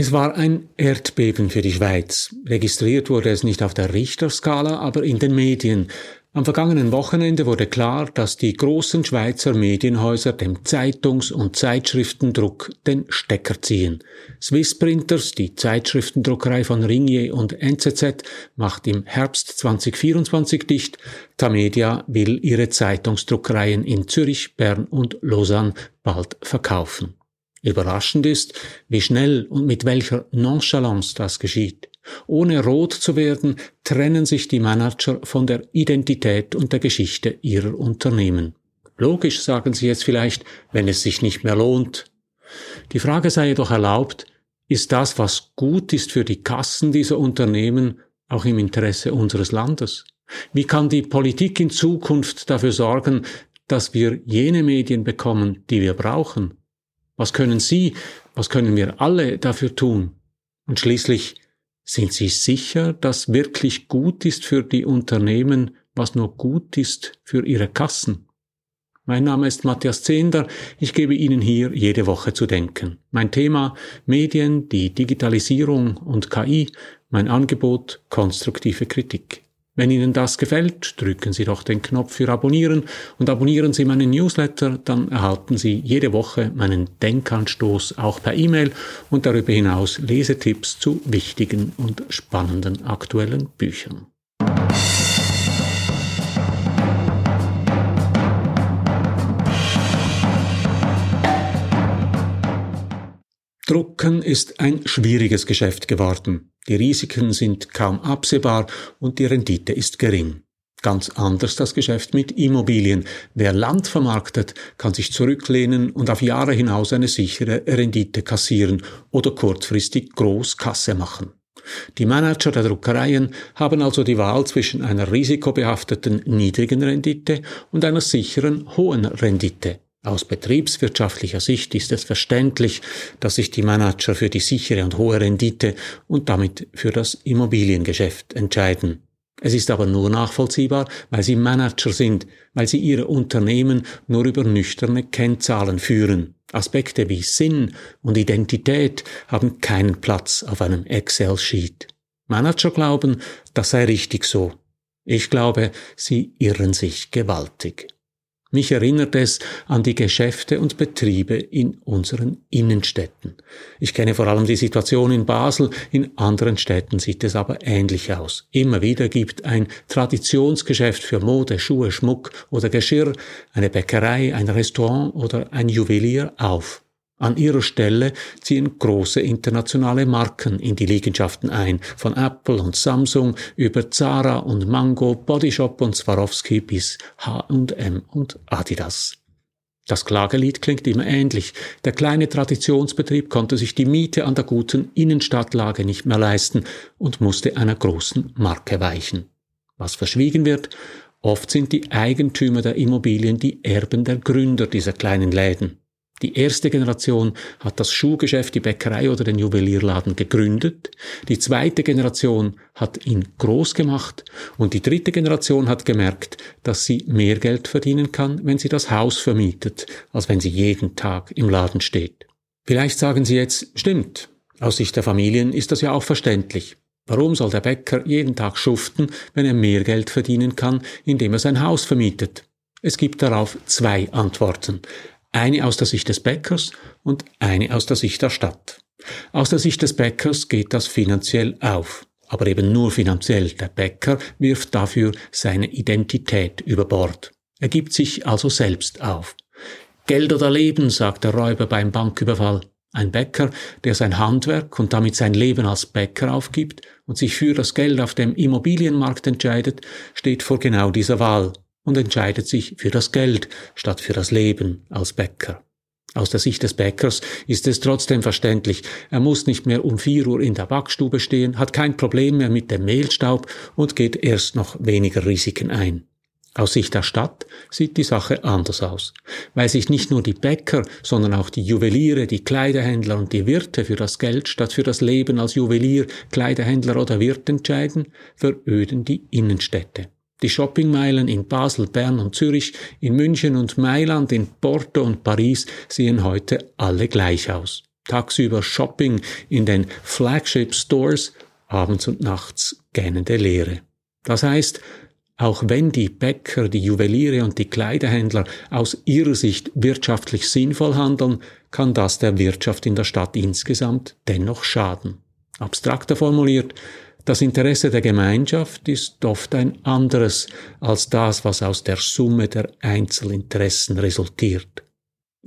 Es war ein Erdbeben für die Schweiz. Registriert wurde es nicht auf der Richterskala, aber in den Medien. Am vergangenen Wochenende wurde klar, dass die großen Schweizer Medienhäuser dem Zeitungs- und Zeitschriftendruck den Stecker ziehen. Swiss Printers, die Zeitschriftendruckerei von Ringier und NZZ, macht im Herbst 2024 dicht. Tamedia will ihre Zeitungsdruckereien in Zürich, Bern und Lausanne bald verkaufen. Überraschend ist, wie schnell und mit welcher Nonchalance das geschieht. Ohne rot zu werden, trennen sich die Manager von der Identität und der Geschichte ihrer Unternehmen. Logisch, sagen Sie jetzt vielleicht, wenn es sich nicht mehr lohnt. Die Frage sei jedoch erlaubt, ist das, was gut ist für die Kassen dieser Unternehmen, auch im Interesse unseres Landes? Wie kann die Politik in Zukunft dafür sorgen, dass wir jene Medien bekommen, die wir brauchen? Was können Sie, was können wir alle dafür tun? Und schließlich, sind Sie sicher, dass wirklich gut ist für die Unternehmen, was nur gut ist für Ihre Kassen? Mein Name ist Matthias Zehnder. Ich gebe Ihnen hier jede Woche zu denken. Mein Thema Medien, die Digitalisierung und KI, mein Angebot konstruktive Kritik. Wenn Ihnen das gefällt, drücken Sie doch den Knopf für Abonnieren und abonnieren Sie meinen Newsletter, dann erhalten Sie jede Woche meinen Denkanstoß auch per E-Mail und darüber hinaus Lesetipps zu wichtigen und spannenden aktuellen Büchern. Drucken ist ein schwieriges Geschäft geworden. Die Risiken sind kaum absehbar und die Rendite ist gering. Ganz anders das Geschäft mit Immobilien. Wer Land vermarktet, kann sich zurücklehnen und auf Jahre hinaus eine sichere Rendite kassieren oder kurzfristig Großkasse machen. Die Manager der Druckereien haben also die Wahl zwischen einer risikobehafteten niedrigen Rendite und einer sicheren hohen Rendite. Aus betriebswirtschaftlicher Sicht ist es verständlich, dass sich die Manager für die sichere und hohe Rendite und damit für das Immobiliengeschäft entscheiden. Es ist aber nur nachvollziehbar, weil sie Manager sind, weil sie ihre Unternehmen nur über nüchterne Kennzahlen führen. Aspekte wie Sinn und Identität haben keinen Platz auf einem Excel-Sheet. Manager glauben, das sei richtig so. Ich glaube, sie irren sich gewaltig. Mich erinnert es an die Geschäfte und Betriebe in unseren Innenstädten. Ich kenne vor allem die Situation in Basel, in anderen Städten sieht es aber ähnlich aus. Immer wieder gibt ein Traditionsgeschäft für Mode, Schuhe, Schmuck oder Geschirr, eine Bäckerei, ein Restaurant oder ein Juwelier auf. An ihrer Stelle ziehen große internationale Marken in die Liegenschaften ein, von Apple und Samsung über Zara und Mango, Bodyshop und Swarovski bis H&M und Adidas. Das Klagelied klingt immer ähnlich. Der kleine Traditionsbetrieb konnte sich die Miete an der guten Innenstadtlage nicht mehr leisten und musste einer großen Marke weichen. Was verschwiegen wird, oft sind die Eigentümer der Immobilien die Erben der Gründer dieser kleinen Läden. Die erste Generation hat das Schuhgeschäft, die Bäckerei oder den Juwelierladen gegründet. Die zweite Generation hat ihn groß gemacht. Und die dritte Generation hat gemerkt, dass sie mehr Geld verdienen kann, wenn sie das Haus vermietet, als wenn sie jeden Tag im Laden steht. Vielleicht sagen Sie jetzt, stimmt. Aus Sicht der Familien ist das ja auch verständlich. Warum soll der Bäcker jeden Tag schuften, wenn er mehr Geld verdienen kann, indem er sein Haus vermietet? Es gibt darauf zwei Antworten. Eine aus der Sicht des Bäckers und eine aus der Sicht der Stadt. Aus der Sicht des Bäckers geht das finanziell auf. Aber eben nur finanziell. Der Bäcker wirft dafür seine Identität über Bord. Er gibt sich also selbst auf. Geld oder Leben, sagt der Räuber beim Banküberfall. Ein Bäcker, der sein Handwerk und damit sein Leben als Bäcker aufgibt und sich für das Geld auf dem Immobilienmarkt entscheidet, steht vor genau dieser Wahl und entscheidet sich für das Geld statt für das Leben als Bäcker. Aus der Sicht des Bäckers ist es trotzdem verständlich. Er muss nicht mehr um vier Uhr in der Backstube stehen, hat kein Problem mehr mit dem Mehlstaub und geht erst noch weniger Risiken ein. Aus Sicht der Stadt sieht die Sache anders aus, weil sich nicht nur die Bäcker, sondern auch die Juweliere, die Kleiderhändler und die Wirte für das Geld statt für das Leben als Juwelier, Kleiderhändler oder Wirt entscheiden, veröden die Innenstädte. Die Shoppingmeilen in Basel, Bern und Zürich, in München und Mailand, in Porto und Paris sehen heute alle gleich aus. tagsüber Shopping in den Flagship Stores, abends und nachts gähnende Leere. Das heißt, auch wenn die Bäcker, die Juweliere und die Kleiderhändler aus ihrer Sicht wirtschaftlich sinnvoll handeln, kann das der Wirtschaft in der Stadt insgesamt dennoch schaden. Abstrakter formuliert, das Interesse der Gemeinschaft ist oft ein anderes als das, was aus der Summe der Einzelinteressen resultiert.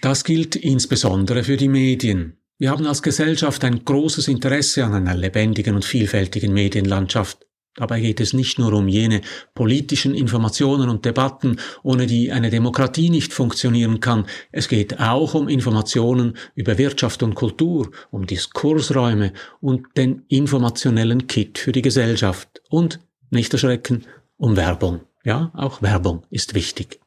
Das gilt insbesondere für die Medien. Wir haben als Gesellschaft ein großes Interesse an einer lebendigen und vielfältigen Medienlandschaft. Dabei geht es nicht nur um jene politischen Informationen und Debatten, ohne die eine Demokratie nicht funktionieren kann. Es geht auch um Informationen über Wirtschaft und Kultur, um Diskursräume und den informationellen Kit für die Gesellschaft. Und, nicht erschrecken, um Werbung. Ja, auch Werbung ist wichtig.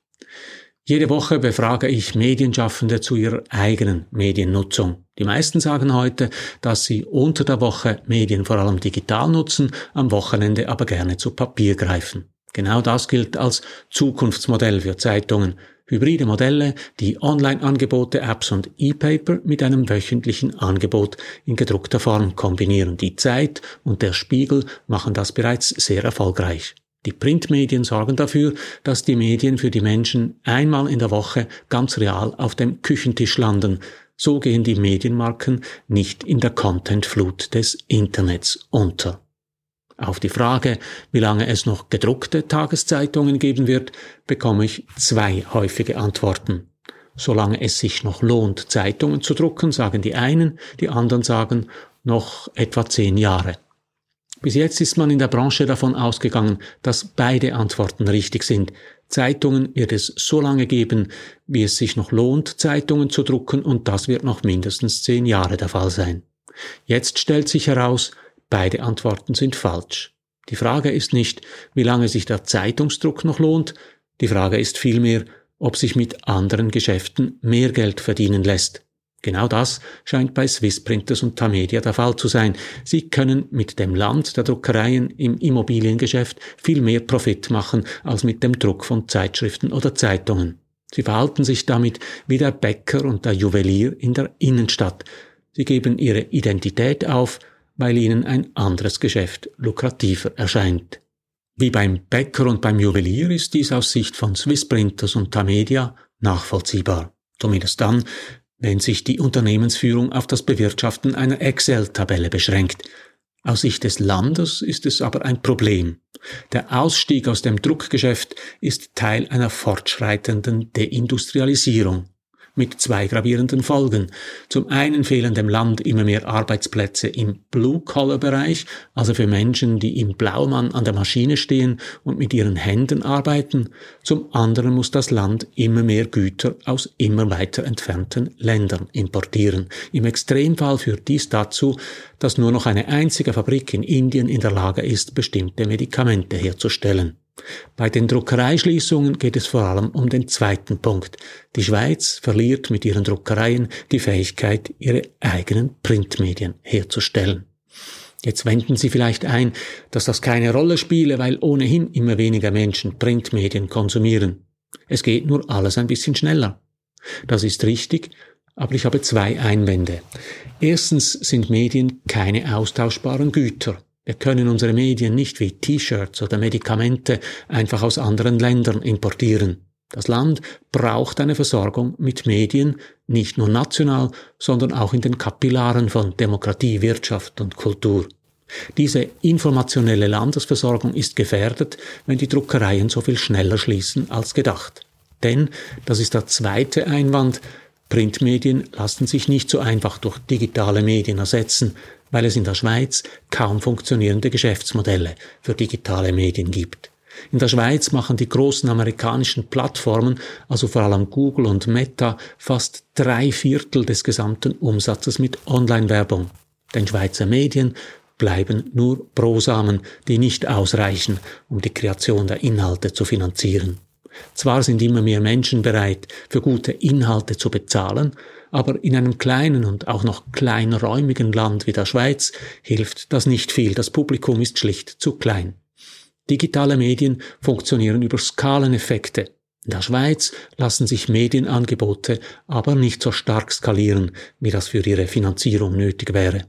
Jede Woche befrage ich Medienschaffende zu ihrer eigenen Mediennutzung. Die meisten sagen heute, dass sie unter der Woche Medien vor allem digital nutzen, am Wochenende aber gerne zu Papier greifen. Genau das gilt als Zukunftsmodell für Zeitungen. Hybride Modelle, die Online-Angebote, Apps und E-Paper mit einem wöchentlichen Angebot in gedruckter Form kombinieren. Die Zeit und der Spiegel machen das bereits sehr erfolgreich. Die Printmedien sorgen dafür, dass die Medien für die Menschen einmal in der Woche ganz real auf dem Küchentisch landen. So gehen die Medienmarken nicht in der Contentflut des Internets unter. Auf die Frage, wie lange es noch gedruckte Tageszeitungen geben wird, bekomme ich zwei häufige Antworten. Solange es sich noch lohnt, Zeitungen zu drucken, sagen die einen, die anderen sagen noch etwa zehn Jahre. Bis jetzt ist man in der Branche davon ausgegangen, dass beide Antworten richtig sind. Zeitungen wird es so lange geben, wie es sich noch lohnt, Zeitungen zu drucken, und das wird noch mindestens zehn Jahre der Fall sein. Jetzt stellt sich heraus, beide Antworten sind falsch. Die Frage ist nicht, wie lange sich der Zeitungsdruck noch lohnt, die Frage ist vielmehr, ob sich mit anderen Geschäften mehr Geld verdienen lässt. Genau das scheint bei Swiss Printers und Tamedia der Fall zu sein. Sie können mit dem Land der Druckereien im Immobiliengeschäft viel mehr Profit machen als mit dem Druck von Zeitschriften oder Zeitungen. Sie verhalten sich damit wie der Bäcker und der Juwelier in der Innenstadt. Sie geben ihre Identität auf, weil ihnen ein anderes Geschäft lukrativer erscheint. Wie beim Bäcker und beim Juwelier ist dies aus Sicht von Swiss Printers und Tamedia nachvollziehbar. Zumindest dann, wenn sich die Unternehmensführung auf das Bewirtschaften einer Excel-Tabelle beschränkt. Aus Sicht des Landes ist es aber ein Problem. Der Ausstieg aus dem Druckgeschäft ist Teil einer fortschreitenden Deindustrialisierung mit zwei gravierenden Folgen. Zum einen fehlen dem Land immer mehr Arbeitsplätze im Blue-Collar-Bereich, also für Menschen, die im Blaumann an der Maschine stehen und mit ihren Händen arbeiten. Zum anderen muss das Land immer mehr Güter aus immer weiter entfernten Ländern importieren. Im Extremfall führt dies dazu, dass nur noch eine einzige Fabrik in Indien in der Lage ist, bestimmte Medikamente herzustellen. Bei den Druckereischließungen geht es vor allem um den zweiten Punkt. Die Schweiz verliert mit ihren Druckereien die Fähigkeit, ihre eigenen Printmedien herzustellen. Jetzt wenden Sie vielleicht ein, dass das keine Rolle spiele, weil ohnehin immer weniger Menschen Printmedien konsumieren. Es geht nur alles ein bisschen schneller. Das ist richtig, aber ich habe zwei Einwände. Erstens sind Medien keine austauschbaren Güter. Wir können unsere Medien nicht wie T-Shirts oder Medikamente einfach aus anderen Ländern importieren. Das Land braucht eine Versorgung mit Medien, nicht nur national, sondern auch in den Kapillaren von Demokratie, Wirtschaft und Kultur. Diese informationelle Landesversorgung ist gefährdet, wenn die Druckereien so viel schneller schließen als gedacht. Denn, das ist der zweite Einwand, Printmedien lassen sich nicht so einfach durch digitale Medien ersetzen, weil es in der Schweiz kaum funktionierende Geschäftsmodelle für digitale Medien gibt. In der Schweiz machen die großen amerikanischen Plattformen, also vor allem Google und Meta, fast drei Viertel des gesamten Umsatzes mit Online-Werbung. Den Schweizer Medien bleiben nur Prosamen, die nicht ausreichen, um die Kreation der Inhalte zu finanzieren. Zwar sind immer mehr Menschen bereit, für gute Inhalte zu bezahlen, aber in einem kleinen und auch noch kleinräumigen Land wie der Schweiz hilft das nicht viel, das Publikum ist schlicht zu klein. Digitale Medien funktionieren über Skaleneffekte. In der Schweiz lassen sich Medienangebote aber nicht so stark skalieren, wie das für ihre Finanzierung nötig wäre.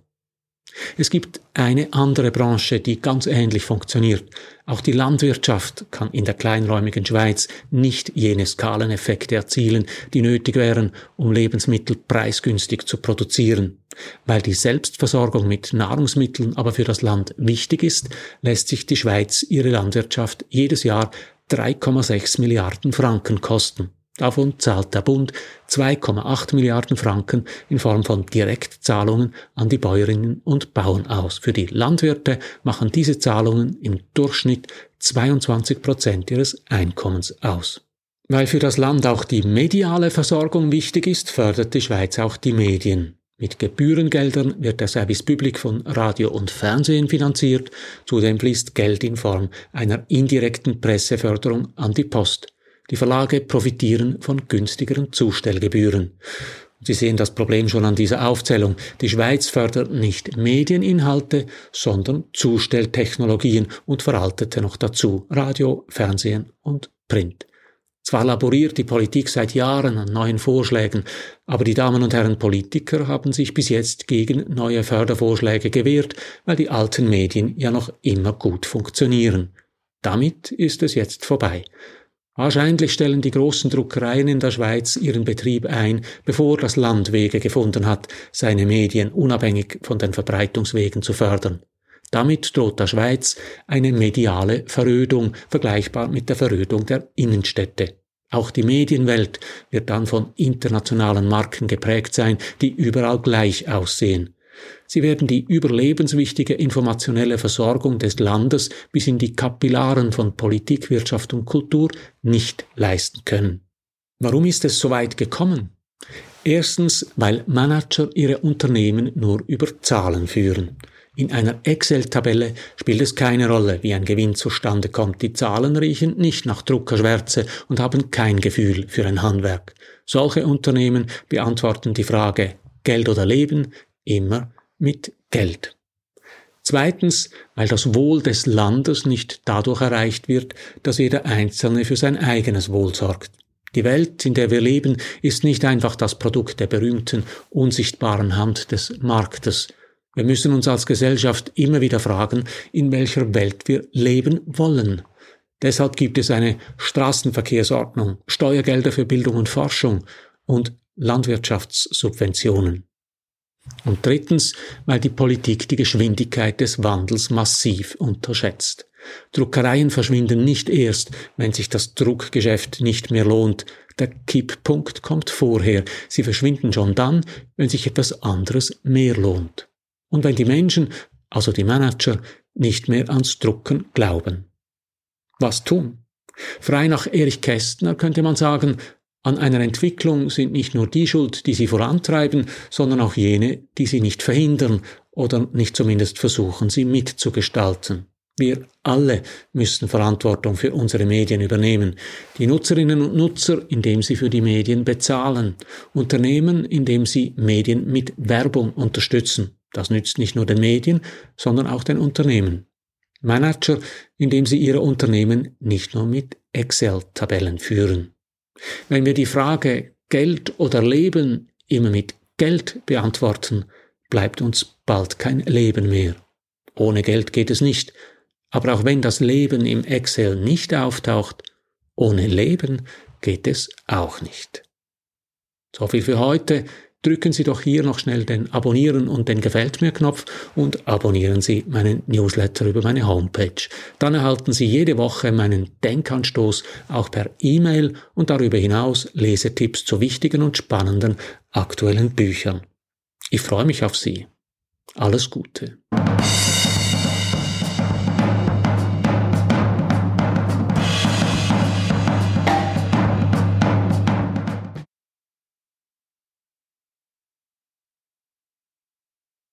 Es gibt eine andere Branche, die ganz ähnlich funktioniert. Auch die Landwirtschaft kann in der kleinräumigen Schweiz nicht jene Skaleneffekte erzielen, die nötig wären, um Lebensmittel preisgünstig zu produzieren. Weil die Selbstversorgung mit Nahrungsmitteln aber für das Land wichtig ist, lässt sich die Schweiz ihre Landwirtschaft jedes Jahr 3,6 Milliarden Franken kosten. Davon zahlt der Bund 2,8 Milliarden Franken in Form von Direktzahlungen an die Bäuerinnen und Bauern aus. Für die Landwirte machen diese Zahlungen im Durchschnitt 22 Prozent ihres Einkommens aus. Weil für das Land auch die mediale Versorgung wichtig ist, fördert die Schweiz auch die Medien. Mit Gebührengeldern wird der Service Public von Radio und Fernsehen finanziert, zudem fließt Geld in Form einer indirekten Presseförderung an die Post. Die Verlage profitieren von günstigeren Zustellgebühren. Sie sehen das Problem schon an dieser Aufzählung. Die Schweiz fördert nicht Medieninhalte, sondern Zustelltechnologien und veraltete noch dazu Radio, Fernsehen und Print. Zwar laboriert die Politik seit Jahren an neuen Vorschlägen, aber die Damen und Herren Politiker haben sich bis jetzt gegen neue Fördervorschläge gewehrt, weil die alten Medien ja noch immer gut funktionieren. Damit ist es jetzt vorbei. Wahrscheinlich stellen die großen Druckereien in der Schweiz ihren Betrieb ein, bevor das Land Wege gefunden hat, seine Medien unabhängig von den Verbreitungswegen zu fördern. Damit droht der Schweiz eine mediale Verödung, vergleichbar mit der Verödung der Innenstädte. Auch die Medienwelt wird dann von internationalen Marken geprägt sein, die überall gleich aussehen. Sie werden die überlebenswichtige informationelle Versorgung des Landes bis in die Kapillaren von Politik, Wirtschaft und Kultur nicht leisten können. Warum ist es so weit gekommen? Erstens, weil Manager ihre Unternehmen nur über Zahlen führen. In einer Excel-Tabelle spielt es keine Rolle, wie ein Gewinn zustande kommt. Die Zahlen riechen nicht nach Druckerschwärze und haben kein Gefühl für ein Handwerk. Solche Unternehmen beantworten die Frage Geld oder Leben immer mit Geld. Zweitens, weil das Wohl des Landes nicht dadurch erreicht wird, dass jeder Einzelne für sein eigenes Wohl sorgt. Die Welt, in der wir leben, ist nicht einfach das Produkt der berühmten, unsichtbaren Hand des Marktes, wir müssen uns als Gesellschaft immer wieder fragen, in welcher Welt wir leben wollen. Deshalb gibt es eine Straßenverkehrsordnung, Steuergelder für Bildung und Forschung und Landwirtschaftssubventionen. Und drittens, weil die Politik die Geschwindigkeit des Wandels massiv unterschätzt. Druckereien verschwinden nicht erst, wenn sich das Druckgeschäft nicht mehr lohnt. Der Kipppunkt kommt vorher. Sie verschwinden schon dann, wenn sich etwas anderes mehr lohnt und wenn die Menschen, also die Manager, nicht mehr ans Drucken glauben. Was tun? Frei nach Erich Kästner könnte man sagen, an einer Entwicklung sind nicht nur die schuld, die sie vorantreiben, sondern auch jene, die sie nicht verhindern oder nicht zumindest versuchen, sie mitzugestalten. Wir alle müssen Verantwortung für unsere Medien übernehmen. Die Nutzerinnen und Nutzer, indem sie für die Medien bezahlen. Unternehmen, indem sie Medien mit Werbung unterstützen. Das nützt nicht nur den Medien, sondern auch den Unternehmen. Manager, indem sie ihre Unternehmen nicht nur mit Excel-Tabellen führen. Wenn wir die Frage Geld oder Leben immer mit Geld beantworten, bleibt uns bald kein Leben mehr. Ohne Geld geht es nicht, aber auch wenn das Leben im Excel nicht auftaucht, ohne Leben geht es auch nicht. So viel für heute drücken Sie doch hier noch schnell den Abonnieren und den Gefällt mir Knopf und abonnieren Sie meinen Newsletter über meine Homepage. Dann erhalten Sie jede Woche meinen Denkanstoß auch per E-Mail und darüber hinaus Lesetipps zu wichtigen und spannenden aktuellen Büchern. Ich freue mich auf Sie. Alles Gute.